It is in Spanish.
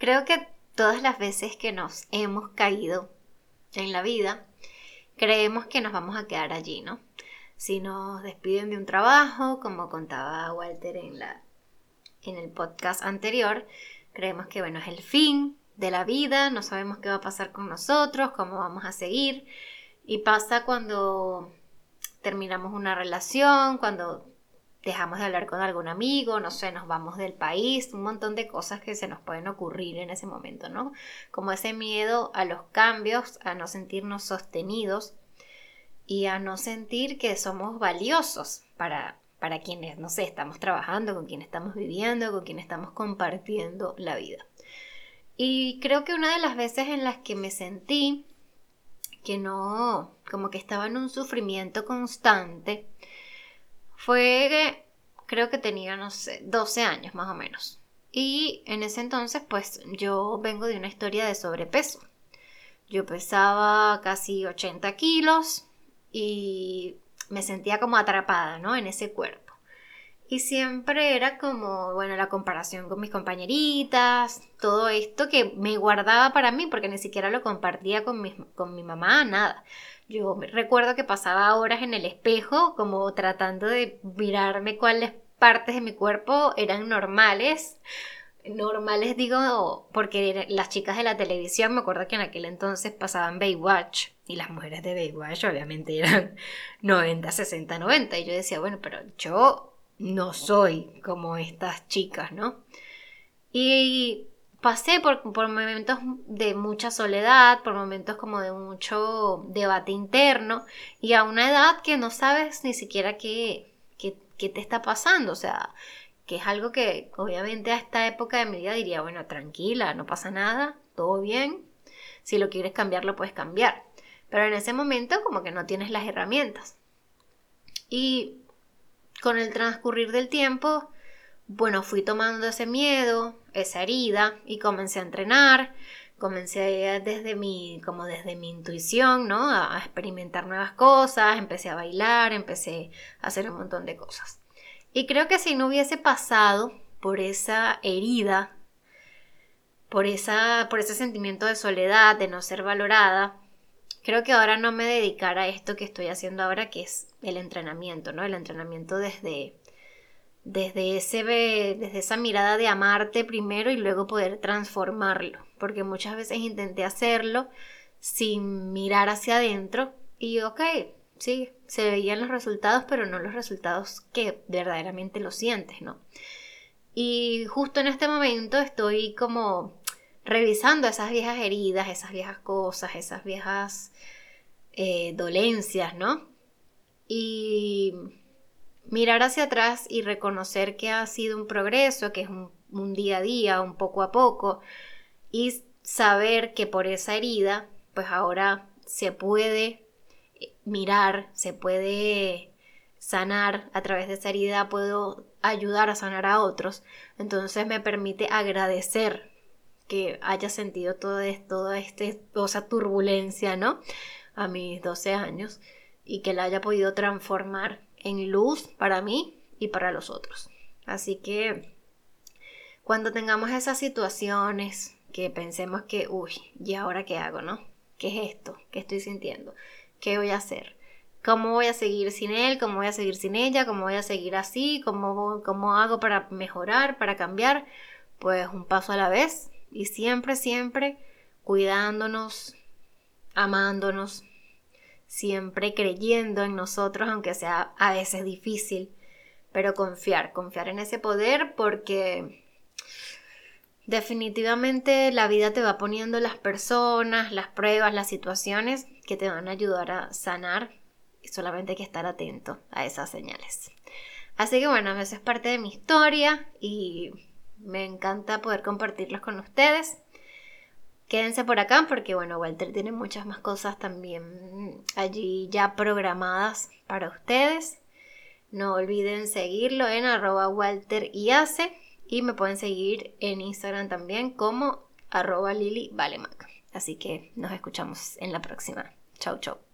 Creo que todas las veces que nos hemos caído en la vida, creemos que nos vamos a quedar allí, ¿no? Si nos despiden de un trabajo, como contaba Walter en, la, en el podcast anterior, creemos que, bueno, es el fin de la vida, no sabemos qué va a pasar con nosotros, cómo vamos a seguir. Y pasa cuando terminamos una relación, cuando dejamos de hablar con algún amigo, no sé, nos vamos del país, un montón de cosas que se nos pueden ocurrir en ese momento, ¿no? Como ese miedo a los cambios, a no sentirnos sostenidos y a no sentir que somos valiosos para, para quienes, no sé, estamos trabajando, con quienes estamos viviendo, con quienes estamos compartiendo la vida. Y creo que una de las veces en las que me sentí que no, como que estaba en un sufrimiento constante, fue, creo que tenía, no sé, 12 años más o menos. Y en ese entonces, pues yo vengo de una historia de sobrepeso. Yo pesaba casi 80 kilos y me sentía como atrapada, ¿no? En ese cuerpo. Y siempre era como, bueno, la comparación con mis compañeritas, todo esto que me guardaba para mí porque ni siquiera lo compartía con mi, con mi mamá, nada. Yo recuerdo que pasaba horas en el espejo como tratando de mirarme cuáles partes de mi cuerpo eran normales. Normales digo porque las chicas de la televisión, me acuerdo que en aquel entonces pasaban Baywatch y las mujeres de Baywatch obviamente eran 90, 60, 90 y yo decía, bueno, pero yo no soy como estas chicas, ¿no? Y pasé por, momentos de mucha soledad, por momentos como de mucho debate interno y a una edad que no sabes ni siquiera qué, qué, te está pasando, o sea, que es algo que obviamente a esta época de mi vida diría, bueno, tranquila, no pasa nada, todo bien, si lo quieres cambiar lo puedes cambiar, pero en ese momento como que no tienes las herramientas. Y con el transcurrir del tiempo, bueno, fui tomando ese miedo, esa herida y comencé a entrenar, comencé desde mi, como desde mi intuición, ¿no? A, experimentar nuevas cosas, empecé a bailar, empecé a hacer un montón de cosas. Y creo que si no hubiese pasado por esa herida, por, esa, por ese sentimiento de soledad, de no ser valorada, creo que ahora no me dedicara a esto que estoy haciendo ahora, que es el entrenamiento, ¿no? El entrenamiento desde, desde, ese, desde esa mirada de amarte primero y luego poder transformarlo, porque muchas veces intenté hacerlo sin mirar hacia adentro y ok, sí, se veían los resultados, pero no los resultados que verdaderamente lo sientes, ¿no? Y justo en este momento estoy como revisando esas viejas heridas, esas viejas cosas, esas viejas eh, dolencias, ¿no? Y mirar hacia atrás y reconocer que ha sido un progreso, que es un, día a día, un poco a poco, y saber que por esa herida, pues ahora se puede eh, mirar, se puede sanar a través de esa herida, puedo ayudar a sanar a otros. Entonces me permite agradecer que haya sentido todo esto, toda este, esa turbulencia, ¿no? A mis 12 años y que la haya podido transformar en luz para mí y para los otros. Así que cuando tengamos esas situaciones que pensemos que, uy, ¿y ahora qué hago, no? ¿Qué es esto? ¿Qué estoy sintiendo? ¿Qué voy a hacer? ¿Cómo voy a seguir sin él? ¿Cómo voy a seguir sin ella? ¿Cómo voy a seguir así? ¿Cómo, cómo hago para mejorar, para cambiar? Pues un paso a la vez y siempre, siempre cuidándonos, amándonos, siempre creyendo en nosotros, aunque sea a veces difícil, pero confiar, confiar en ese poder porque definitivamente la vida te va poniendo las personas, las pruebas, las situaciones que te van a ayudar a sanar y solamente hay que estar atento a esas señales. Así que bueno, eso es parte de mi historia y me encanta poder compartirlos con ustedes. Quédense por acá porque, bueno, Walter tiene muchas más cosas también allí ya programadas para ustedes. No olviden seguirlo en arroba Walter y me pueden seguir en Instagram también como arroba Lili Así que nos escuchamos en la próxima. Chau, chau.